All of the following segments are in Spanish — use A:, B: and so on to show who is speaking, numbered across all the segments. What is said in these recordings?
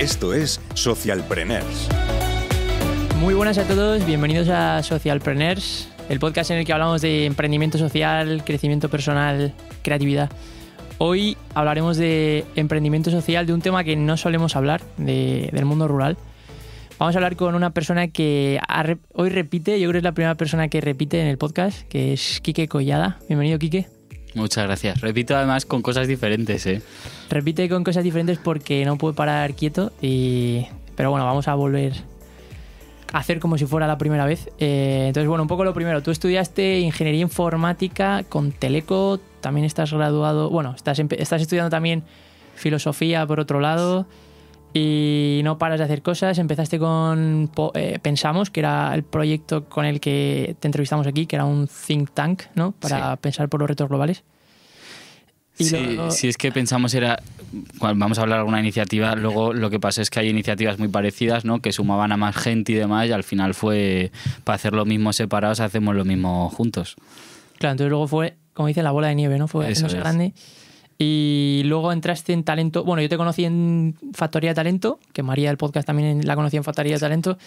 A: Esto es Socialpreneurs.
B: Muy buenas a todos, bienvenidos a Socialpreneurs, el podcast en el que hablamos de emprendimiento social, crecimiento personal, creatividad. Hoy hablaremos de emprendimiento social, de un tema que no solemos hablar, de- del mundo rural. Vamos a hablar con una persona que hoy repite, yo creo que es la primera persona que repite en el podcast, que es Quique Collada. Bienvenido, Quique.
C: Muchas gracias. Repito además con cosas diferentes, ¿eh?
B: Repite con cosas diferentes porque no puede parar quieto. Y... Pero bueno, vamos a volver a hacer como si fuera la primera vez. Eh, entonces, bueno, un poco lo primero. Tú estudiaste ingeniería informática con Teleco. También estás graduado. Bueno, estás, estás estudiando también filosofía por otro lado. Y no paras de hacer cosas. Empezaste con eh, Pensamos, que era el proyecto con el que te entrevistamos aquí, que era un think tank, ¿no? Para
C: Sí.
B: pensar por los retos globales. Y
C: Sí,
B: luego-
C: Si es que pensamos era, vamos a hablar de alguna iniciativa, luego lo que pasa es que hay iniciativas muy parecidas, ¿no? Que sumaban a más gente y demás y al final fue, para hacer lo mismo separados, hacemos lo mismo juntos.
B: Claro, entonces luego fue, como dice, la bola de nieve, ¿no? Fue
C: Eso
B: haciéndose
C: es.
B: Y luego entraste en talento. Bueno, yo te conocí en Factoría de Talento, que María del podcast también la conocí en Factoría de Talento.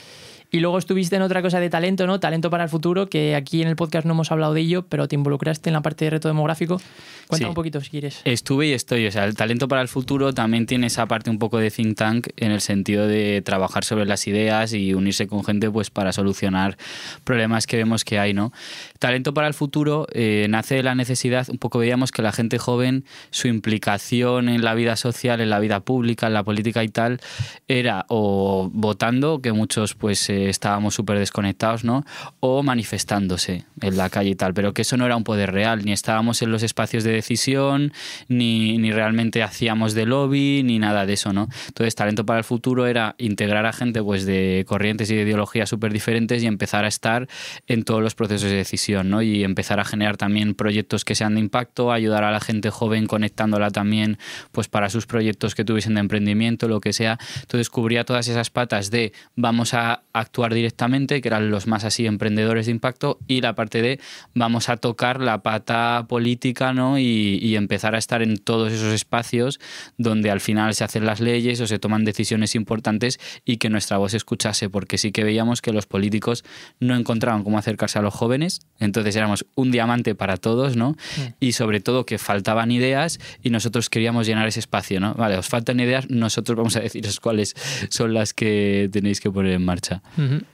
B: Y luego estuviste en otra cosa de talento, ¿no? Talento para el futuro, que aquí en el podcast no hemos hablado de ello, pero te involucraste en la parte de reto demográfico. Cuéntame
C: Sí.
B: un poquito si quieres.
C: Estuve y estoy, o sea, el talento para el futuro también tiene esa parte un poco de think tank en el sentido de trabajar sobre las ideas y unirse con gente pues para solucionar problemas que vemos que hay, ¿no? Talento para el futuro eh, nace de la necesidad, un poco veíamos que la gente joven, su implicación en la vida social, en la vida pública, en la política y tal, era o votando, que muchos pues eh, estábamos súper desconectados, ¿no? O manifestándose en la calle y tal, pero que eso no era un poder real, ni estábamos en los espacios de decisión, ni, ni realmente hacíamos de lobby, ni nada de eso, ¿no? Entonces, talento para el futuro era integrar a gente pues de corrientes y de ideologías súper diferentes y empezar a estar en todos los procesos de decisión, ¿no? Y empezar a generar también proyectos que sean de impacto, ayudar a la gente joven conectándola también pues para sus proyectos que tuviesen de emprendimiento, lo que sea. Entonces cubría todas esas patas de vamos a actuar directamente, que eran los más así emprendedores de impacto, y la parte de vamos a tocar la pata política, ¿no? Y, y empezar a estar en todos esos espacios donde al final se hacen las leyes o se toman decisiones importantes y que nuestra voz se escuchase, porque sí que veíamos que los políticos no encontraban cómo acercarse a los jóvenes, entonces éramos un diamante para todos, ¿no? Y sobre todo que faltaban ideas y nosotros queríamos llenar ese espacio, ¿no? Vale, os faltan ideas, nosotros vamos a deciros cuáles son las que tenéis que poner en marcha.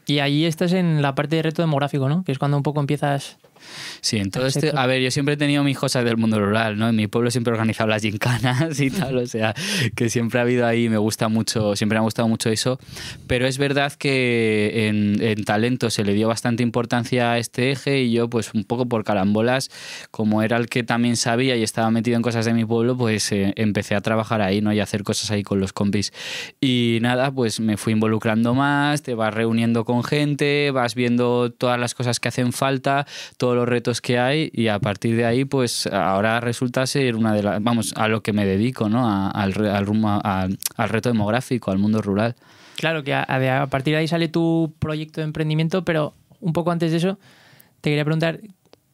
B: Y ahí estás en la parte de reto demográfico, ¿no? Que es cuando un poco empiezas.
C: Sí, en todo este, a ver, yo siempre he tenido mis cosas del mundo rural, ¿no? En mi pueblo siempre he organizado las gincanas y tal, o sea, que siempre ha habido ahí, me gusta mucho, siempre me ha gustado mucho eso, pero es verdad que en, en talento se le dio bastante importancia a este eje y yo, pues un poco por carambolas, como era el que también sabía y estaba metido en cosas de mi pueblo, pues eh, empecé a trabajar ahí, ¿no? Y a hacer cosas ahí con los compis. Y nada, pues me fui involucrando más, te vas reuniendo con gente, vas viendo todas las cosas que hacen falta, todos los retos que hay y a partir de ahí pues ahora resulta ser una de las, vamos, a lo que me dedico, ¿no? A- al, rumbo- a- al reto demográfico, al mundo rural.
B: Claro que a, partir de ahí sale tu proyecto de emprendimiento, pero un poco antes de eso, te quería preguntar.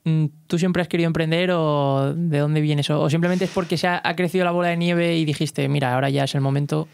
B: mm, ¿Tú siempre has querido emprender o de dónde vienes? ¿O o simplemente es porque se ha, ha crecido la bola de nieve y dijiste, mira, ahora ya es el momento,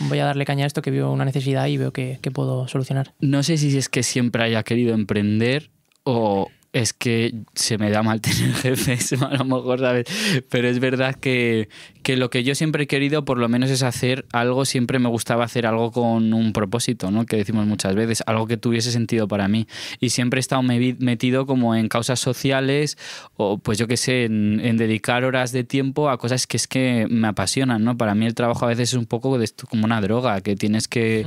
B: voy a darle caña a esto que veo una necesidad y veo que, que puedo solucionar?
C: No sé si es que siempre haya querido emprender o es que se me da mal tener jefes, a lo mejor, ¿sabes? Pero es verdad que, que lo que yo siempre he querido, por lo menos, es hacer algo, siempre me gustaba hacer algo con un propósito, ¿no? Que decimos muchas veces, algo que tuviese sentido para mí. Y siempre he estado metido como en causas sociales o, pues yo qué sé, en, en dedicar horas de tiempo a cosas que es que me apasionan, ¿no? Para mí el trabajo a veces es un poco de esto, como una droga, que tienes que,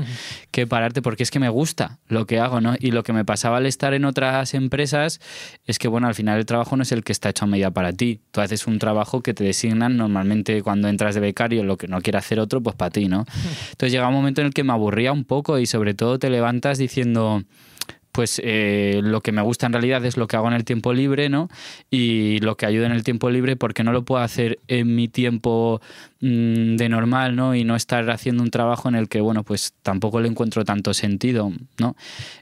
C: que pararte porque es que me gusta lo que hago, ¿no? Y lo que me pasaba al estar en otras empresas es que, bueno, al final el trabajo no es el que está hecho a medida para ti. Tú haces un trabajo que te designan normalmente cuando entras de becario, lo que no quiere hacer otro, pues para ti, ¿no? Entonces llega un momento en el que me aburría un poco y sobre todo te levantas diciendo pues eh, lo que me gusta en realidad es lo que hago en el tiempo libre, ¿no? Y lo que ayuda en el tiempo libre porque no lo puedo hacer en mi tiempo mm, de normal, ¿no? Y no estar haciendo un trabajo en el que, bueno, pues tampoco le encuentro tanto sentido, ¿no?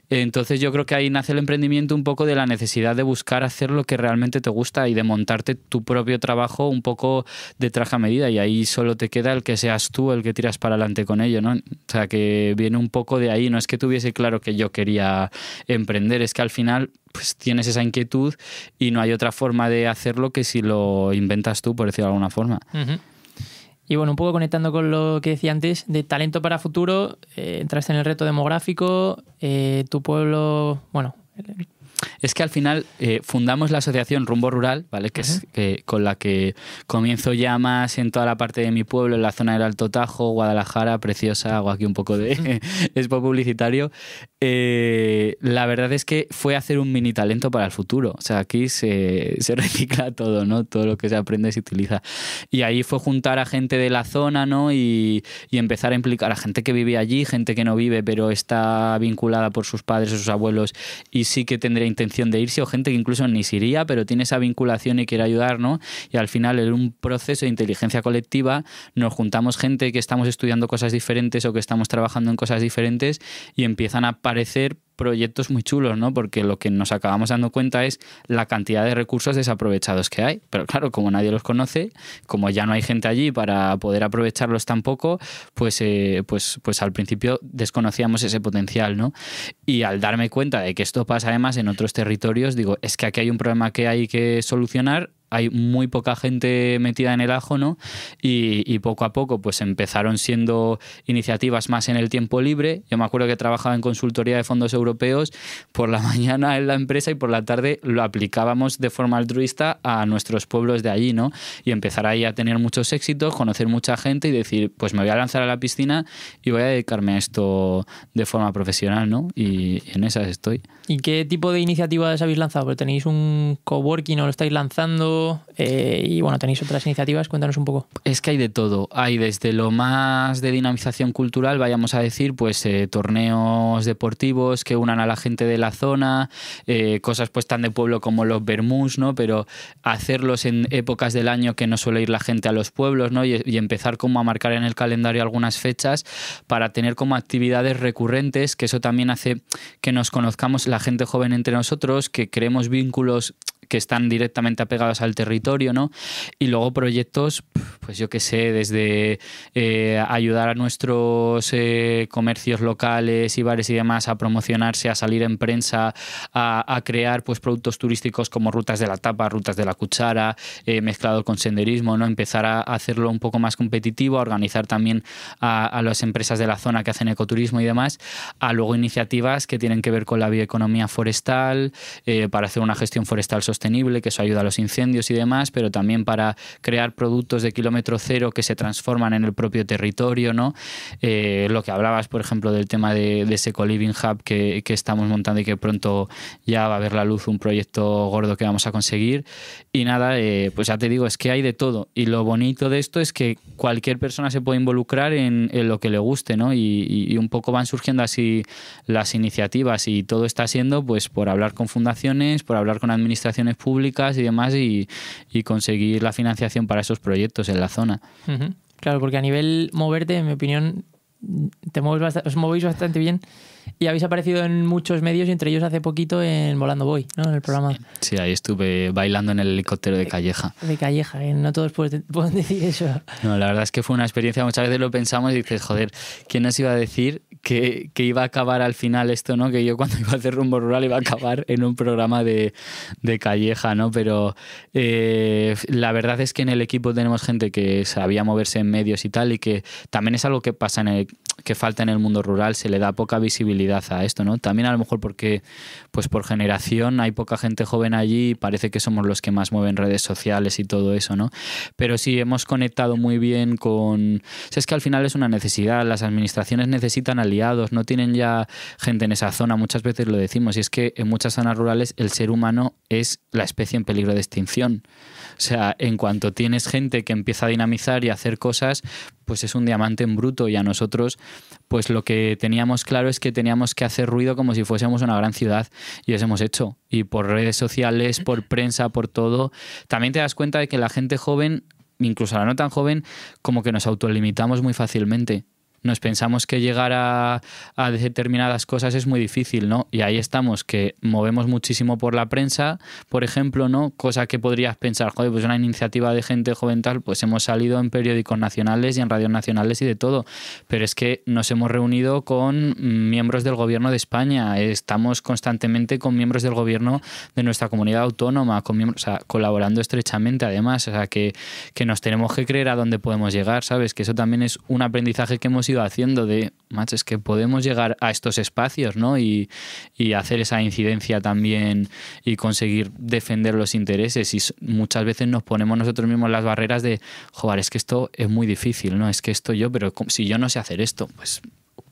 C: Entonces yo creo que ahí nace el emprendimiento un poco de la necesidad de buscar hacer lo que realmente te gusta y de montarte tu propio trabajo un poco de traje a medida y ahí solo te queda el que seas tú el que tiras para adelante con ello, ¿no? O sea, que viene un poco de ahí, no es que tuviese claro que yo quería emprender, es que al final pues tienes esa inquietud y no hay otra forma de hacerlo que si lo inventas tú, por decirlo de alguna forma.
B: Y bueno, un poco conectando con lo que decía antes, de talento para futuro, eh, entraste en el reto demográfico, eh, tu pueblo, bueno,
C: es que al final eh, fundamos la asociación Rumbo Rural, ¿vale? Que es con la que comienzo ya más en toda la parte de mi pueblo, en la zona del Alto Tajo, Guadalajara, preciosa, hago aquí un poco de expo publicitario. Eh, la verdad es que fue hacer un mini talento para el futuro. O sea, aquí se, recicla todo, ¿no? Todo lo que se aprende se utiliza. Y ahí fue juntar a gente de la zona, ¿no? Y, y empezar a implicar a gente que vive allí, gente que no vive, pero está vinculada por sus padres o sus abuelos y sí que tendría intención de irse o gente que incluso ni se iría, pero tiene esa vinculación y quiere ayudar, ¿no? Y al final en un proceso de inteligencia colectiva nos juntamos gente que estamos estudiando cosas diferentes o que estamos trabajando en cosas diferentes y empiezan a aparecer proyectos muy chulos, ¿no? Porque lo que nos acabamos dando cuenta es la cantidad de recursos desaprovechados que hay. Pero claro, como nadie los conoce, como ya no hay gente allí para poder aprovecharlos tampoco, pues, eh, pues, pues al principio desconocíamos ese potencial, ¿no? Y al darme cuenta de que esto pasa además en otros territorios, digo, es que aquí hay un problema que hay que solucionar hay muy poca gente metida en el ajo, ¿no? Y, poco a poco, pues empezaron siendo iniciativas más en el tiempo libre. Yo me acuerdo que trabajaba en consultoría de fondos europeos por la mañana en la empresa y por la tarde lo aplicábamos de forma altruista a nuestros pueblos de allí, ¿no? Y empezar ahí a tener muchos éxitos, conocer mucha gente y decir, pues me voy a lanzar a la piscina y voy a dedicarme a esto de forma profesional, ¿no? Y, en esas estoy.
B: ¿Y qué tipo de iniciativas habéis lanzado? Tenéis un coworking o lo estáis lanzando eh, y bueno, tenéis otras iniciativas, cuéntanos un poco.
C: Es que hay de todo. Hay desde lo más de dinamización cultural, vayamos a decir, pues eh, torneos deportivos que unan a la gente de la zona, eh, cosas pues tan de pueblo como los Bermús, ¿no? Pero hacerlos en épocas del año que no suele ir la gente a los pueblos, ¿no? Y, y empezar como a marcar en el calendario algunas fechas para tener como actividades recurrentes, que eso también hace que nos conozcamos la gente joven entre nosotros, que creemos vínculos que están directamente apegados al territorio, ¿no? Y luego proyectos, pues yo qué sé, desde eh, ayudar a nuestros eh, comercios locales y bares y demás a promocionarse, a salir en prensa, a, crear pues productos turísticos como rutas de la tapa, rutas de la cuchara, eh, mezclado con senderismo, ¿no? Empezar a hacerlo un poco más competitivo, a organizar también a, a las empresas de la zona que hacen ecoturismo y demás, a luego iniciativas que tienen que ver con la bioeconomía forestal, para hacer una gestión forestal que eso ayuda a los incendios y demás, pero también para crear productos de kilómetro cero que se transforman en el propio territorio, ¿no? Eh, lo que hablabas, por ejemplo, del tema de, ese co-living hub que, estamos montando y que pronto ya va a ver la luz un proyecto gordo que vamos a conseguir. Y nada, eh, pues ya te digo, es que hay de todo. Y lo bonito de esto es que cualquier persona se puede involucrar en, lo que le guste, ¿no? Y, y, un poco van surgiendo así las iniciativas y todo está siendo pues por hablar con fundaciones, por hablar con administraciones públicas y demás y, conseguir la financiación para esos proyectos en la zona.
B: Claro, porque a nivel moverte, en mi opinión, te mueves os movéis bastante bien y habéis aparecido en muchos medios y entre ellos hace poquito en Volando Voy, ¿no? En el programa.
C: Sí, ahí estuve bailando en el helicóptero de Calleja.
B: De Calleja, ¿eh? no todos pueden, decir eso.
C: No, la verdad es que fue una experiencia, muchas veces lo pensamos y dices, joder, ¿quién nos iba a decir que, que iba a acabar al final esto, ¿no? Que yo cuando iba a hacer rumbo rural iba a acabar en un programa de, de Calleja, ¿no? Pero eh, la verdad es que en el equipo tenemos gente que sabía moverse en medios y tal y que también es algo que pasa en el, que falta en el mundo rural, se le da poca visibilidad a esto, ¿no? También a lo mejor porque, pues por generación hay poca gente joven allí y parece que somos los que más mueven redes sociales y todo eso, ¿no? Pero sí hemos conectado muy bien con... es que al final es una necesidad, las administraciones necesitan al aliados, no tienen ya gente en esa zona, muchas veces lo decimos, y es que en muchas zonas rurales el ser humano es la especie en peligro de extinción. O sea, en cuanto tienes gente que empieza a dinamizar y a hacer cosas, pues es un diamante en bruto y a nosotros pues lo que teníamos claro es que teníamos que hacer ruido como si fuésemos una gran ciudad y eso hemos hecho. Y por redes sociales, por prensa, por todo, también te das cuenta de que la gente joven, incluso la no tan joven, como que nos autolimitamos muy fácilmente nos pensamos que llegar a, determinadas cosas es muy difícil, ¿no? Y ahí estamos, que movemos muchísimo por la prensa, por ejemplo, ¿no? Cosa que podrías pensar, joder, pues una iniciativa de gente joven tal, pues hemos salido en periódicos nacionales y en radios nacionales y de todo. Pero es que nos hemos reunido con miembros del gobierno de España, estamos constantemente con miembros del gobierno de nuestra comunidad autónoma, colaborando estrechamente además, o sea, que, que nos tenemos que creer a dónde podemos llegar, ¿sabes? Que eso también es un aprendizaje que hemos haciendo de, macho, es que podemos llegar a estos espacios, ¿no? Y, hacer esa incidencia también y conseguir defender los intereses. Y muchas veces nos ponemos nosotros mismos las barreras de, joder, es que esto es muy difícil, ¿no? Es que esto yo, pero si yo no sé hacer esto, pues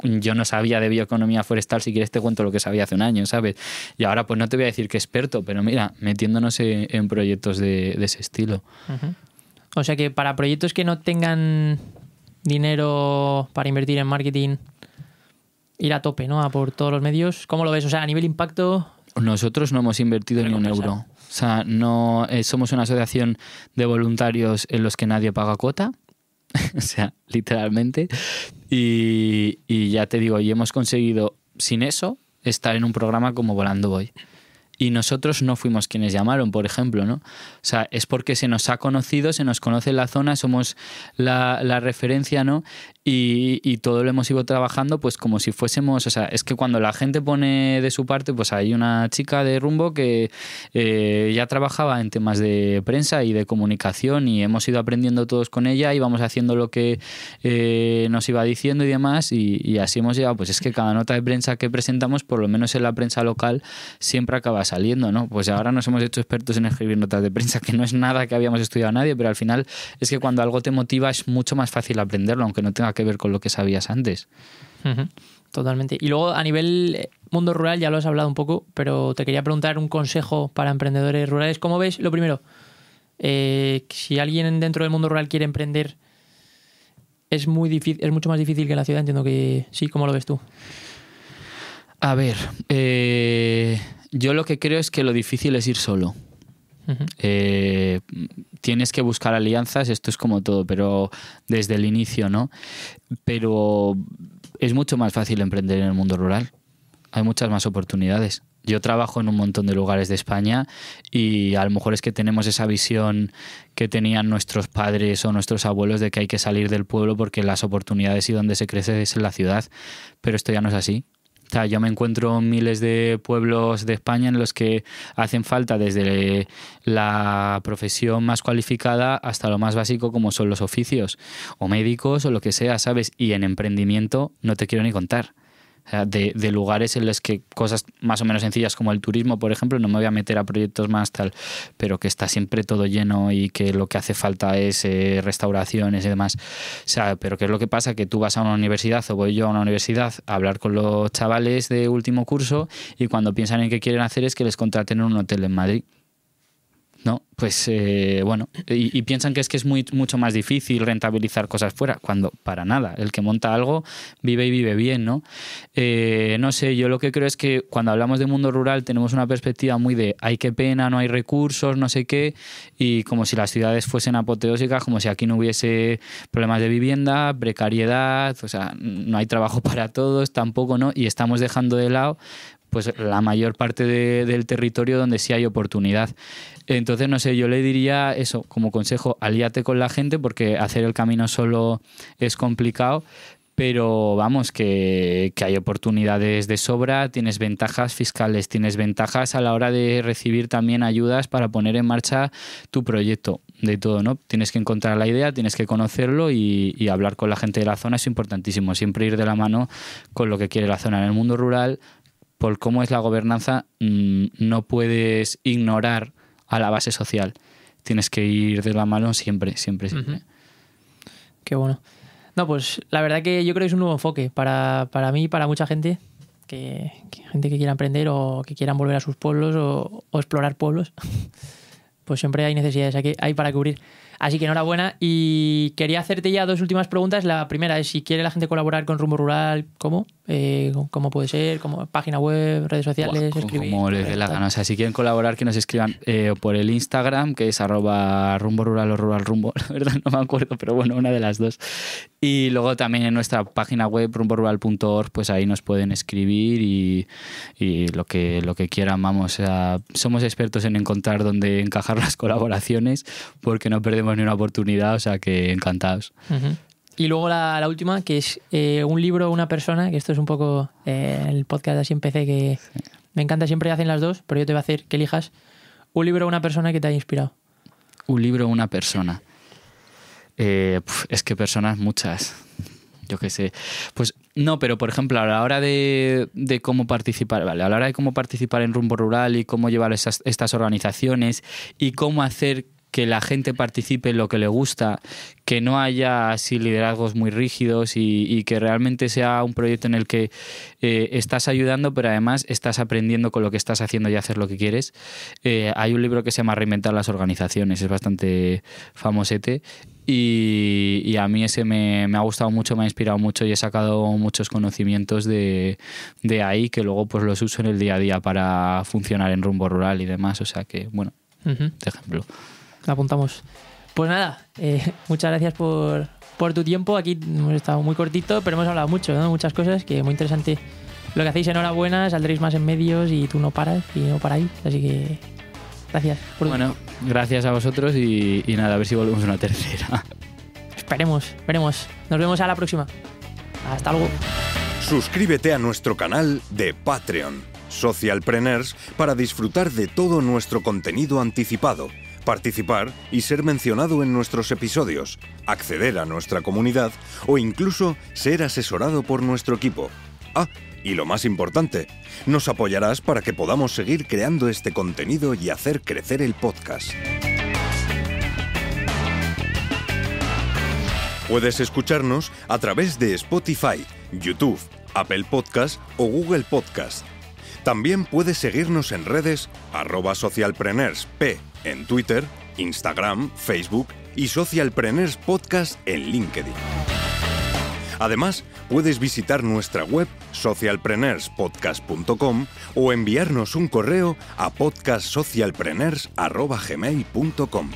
C: yo no sabía de bioeconomía forestal, si quieres te cuento lo que sabía hace un año, ¿sabes? Y ahora pues no te voy a decir que experto, pero mira, metiéndonos en, proyectos de, ese estilo.
B: O sea que para proyectos que no tengan dinero para invertir en marketing, ir a tope, ¿no? A por todos los medios. ¿Cómo lo ves? O sea, a nivel impacto.
C: Nosotros no hemos invertido ni un euro. O sea, no eh, somos una asociación de voluntarios en los que nadie paga cuota. o sea, literalmente. Y, y ya te digo, y hemos conseguido sin eso estar en un programa como Volando Voy y nosotros no fuimos quienes llamaron, por ejemplo, ¿no? O sea, es porque se nos ha conocido, se nos conoce la zona, somos la, la referencia, ¿no? Y, todo lo hemos ido trabajando pues como si fuésemos, o sea, es que cuando la gente pone de su parte, pues hay una chica de rumbo que eh, ya trabajaba en temas de prensa y de comunicación y hemos ido aprendiendo todos con ella y vamos haciendo lo que eh, nos iba diciendo y demás y, así hemos llegado, pues es que cada nota de prensa que presentamos, por lo menos en la prensa local, siempre acaba saliendo, ¿no? Pues ahora nos hemos hecho expertos en escribir notas de prensa, que no es nada que habíamos estudiado a nadie, pero al final es que cuando algo te motiva es mucho más fácil aprenderlo, aunque no tenga que ver con lo que sabías antes.
B: Totalmente. Y luego a nivel eh, mundo rural ya lo has hablado un poco, pero te quería preguntar un consejo para emprendedores rurales. ¿Cómo ves? Lo primero, eh, si alguien dentro del mundo rural quiere emprender, es muy difícil, es mucho más difícil que en la ciudad. Entiendo que sí. ¿Cómo lo ves tú?
C: A ver, eh, yo lo que creo es que lo difícil es ir solo. Eh, tienes que buscar alianzas, esto es como todo, pero desde el inicio, ¿no? Pero es mucho más fácil emprender en el mundo rural. Hay muchas más oportunidades. Yo trabajo en un montón de lugares de España y a lo mejor es que tenemos esa visión que tenían nuestros padres o nuestros abuelos de que hay que salir del pueblo porque las oportunidades y donde se crece es en la ciudad, pero esto ya no es así. Yo me encuentro miles de pueblos de España en los que hacen falta desde la profesión más cualificada hasta lo más básico como son los oficios o médicos o lo que sea, ¿sabes? Y en emprendimiento no te quiero ni contar de, lugares en los que cosas más o menos sencillas como el turismo, por ejemplo, no me voy a meter a proyectos más tal, pero que está siempre todo lleno y que lo que hace falta es eh, restauraciones y demás. O sea, pero ¿qué es lo que pasa? Que tú vas a una universidad o voy yo a una universidad a hablar con los chavales de último curso y cuando piensan en qué quieren hacer es que les contraten en un hotel en Madrid. ¿No? Pues eh, bueno, y, piensan que es que es muy, mucho más difícil rentabilizar cosas fuera, cuando para nada, el que monta algo vive y vive bien, ¿no? Eh, no sé, yo lo que creo es que cuando hablamos de mundo rural tenemos una perspectiva muy de hay que pena, no hay recursos, no sé qué, y como si las ciudades fuesen apoteósicas, como si aquí no hubiese problemas de vivienda, precariedad, o sea, no hay trabajo para todos, tampoco, ¿no? Y estamos dejando de lado pues la mayor parte del territorio donde sí hay oportunidad. Entonces, no sé, yo le diría eso como consejo, alíate con la gente porque hacer el camino solo es complicado, pero vamos, que, que, hay oportunidades de sobra, tienes ventajas fiscales, tienes ventajas a la hora de recibir también ayudas para poner en marcha tu proyecto, de todo, ¿no? Tienes que encontrar la idea, tienes que conocerlo y, y hablar con la gente de la zona es importantísimo, siempre ir de la mano con lo que quiere la zona. En el mundo rural por cómo es la gobernanza, mm, no puedes ignorar a la base social. Tienes que ir de la mano siempre, siempre, siempre.
B: Qué bueno. No, pues la verdad que yo creo que es un nuevo enfoque para, para mí y para mucha gente, que, que gente que quiera emprender o que quieran volver a sus pueblos o, o explorar pueblos. Pues siempre hay necesidades aquí, hay para cubrir. Así que enhorabuena. Y quería hacerte ya dos últimas preguntas. La primera es si quiere la gente colaborar con Rumbo Rural, ¿cómo? Eh, ¿Cómo puede ser? ¿Cómo, página web, redes sociales,
C: Buah,
B: escribir?
C: como les dé la gana. O sea, si quieren colaborar, que nos escriban eh, por el Instagram, que es arroba rumbo rural o rural rumbo, la verdad no me acuerdo, pero bueno, una de las dos. Y luego también en nuestra página web, rumborural.org, pues ahí nos pueden escribir y, y lo, que, lo que quieran, vamos. O sea, somos expertos en encontrar dónde encajar las colaboraciones, porque no perdemos ni una oportunidad, o sea que encantados.
B: Ujú. Y luego la, la última, que es eh, un libro o una persona, que esto es un poco eh, el podcast así empecé, que me encanta, siempre hacen las dos, pero yo te voy a hacer que elijas un libro o una persona que te haya inspirado.
C: Un libro o una persona. Eh, es que personas muchas. Yo qué sé. Pues no, pero por ejemplo, a la hora de, de cómo participar, vale, a la hora de cómo participar en Rumbo Rural y cómo llevar esas- estas organizaciones y cómo hacer que la gente participe en lo que le gusta, que no haya así liderazgos muy rígidos y, y que realmente sea un proyecto en el que eh, estás ayudando, pero además estás aprendiendo con lo que estás haciendo y hacer lo que quieres. Eh, hay un libro que se llama Reinventar las organizaciones, es bastante famosete y, y a mí ese me, me ha gustado mucho, me ha inspirado mucho y he sacado muchos conocimientos de, de ahí que luego pues los uso en el día a día para funcionar en rumbo rural y demás. O sea que, bueno,
B: Ujú.
C: de ejemplo.
B: La apuntamos. Pues nada, eh, muchas gracias por, por tu tiempo. Aquí hemos estado muy cortito, pero hemos hablado mucho, ¿no? Muchas cosas, que muy interesante lo que hacéis. Enhorabuena, saldréis más en medios y tú no paras y no paráis. Así que gracias. por tu
C: Bueno, gracias a vosotros y, y nada, a ver si volvemos una tercera.
B: Esperemos, veremos. Nos vemos a la próxima. Hasta luego.
A: Suscríbete a nuestro canal de Patreon, Socialpreneurs, para disfrutar de todo nuestro contenido anticipado, participar y ser mencionado en nuestros episodios, acceder a nuestra comunidad o incluso ser asesorado por nuestro equipo. Ah, y lo más importante, nos apoyarás para que podamos seguir creando este contenido y hacer crecer el podcast. Puedes escucharnos a través de Spotify, YouTube, Apple Podcast o Google Podcast. También puedes seguirnos en redes arroba socialpreneursp en Twitter, Instagram, Facebook y Socialpreneurs Podcast en LinkedIn. Además, puedes visitar nuestra web socialpreneurspodcast.com o enviarnos un correo a podcastsocialpreneurs.gmail.com.